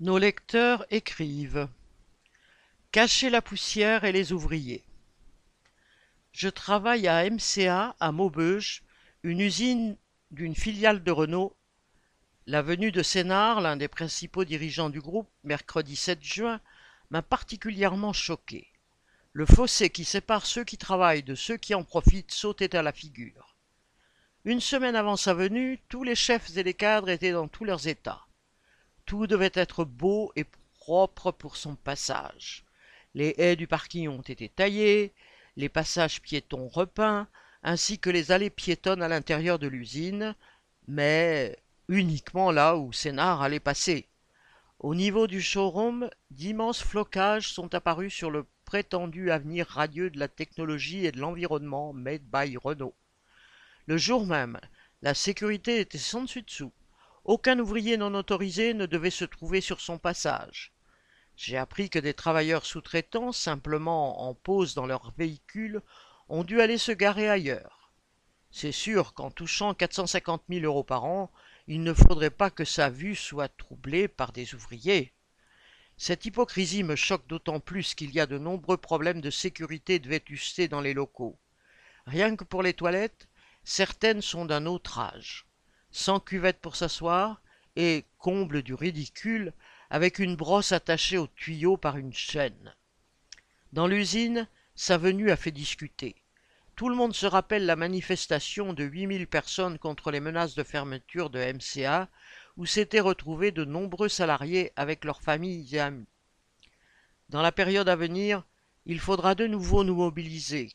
Nos lecteurs écrivent Cacher la poussière et les ouvriers. Je travaille à MCA à Maubeuge, une usine d'une filiale de Renault. La venue de Sénard, l'un des principaux dirigeants du groupe, mercredi 7 juin, m'a particulièrement choqué. Le fossé qui sépare ceux qui travaillent de ceux qui en profitent sautait à la figure. Une semaine avant sa venue, tous les chefs et les cadres étaient dans tous leurs états. Tout devait être beau et propre pour son passage. Les haies du parking ont été taillées, les passages piétons repeints, ainsi que les allées piétonnes à l'intérieur de l'usine, mais uniquement là où Sénard allait passer. Au niveau du showroom, d'immenses flocages sont apparus sur le prétendu avenir radieux de la technologie et de l'environnement made by Renault. Le jour même, la sécurité était sans dessus dessous. Aucun ouvrier non autorisé ne devait se trouver sur son passage. J'ai appris que des travailleurs sous-traitants, simplement en pause dans leur véhicule, ont dû aller se garer ailleurs. C'est sûr qu'en touchant 450 000 euros par an, il ne faudrait pas que sa vue soit troublée par des ouvriers. Cette hypocrisie me choque d'autant plus qu'il y a de nombreux problèmes de sécurité et de vétusté dans les locaux. Rien que pour les toilettes, certaines sont d'un autre âge sans cuvette pour s'asseoir, et, comble du ridicule, avec une brosse attachée au tuyau par une chaîne. Dans l'usine, sa venue a fait discuter. Tout le monde se rappelle la manifestation de huit mille personnes contre les menaces de fermeture de MCA, où s'étaient retrouvés de nombreux salariés avec leurs familles et amis. Dans la période à venir, il faudra de nouveau nous mobiliser,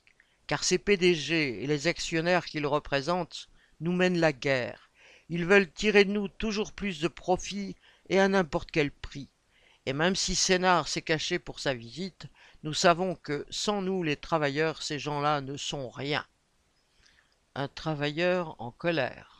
car ces PDG et les actionnaires qu'ils représentent nous mènent la guerre, ils veulent tirer de nous toujours plus de profit et à n'importe quel prix. Et même si Sénard s'est caché pour sa visite, nous savons que sans nous les travailleurs, ces gens-là ne sont rien. Un travailleur en colère.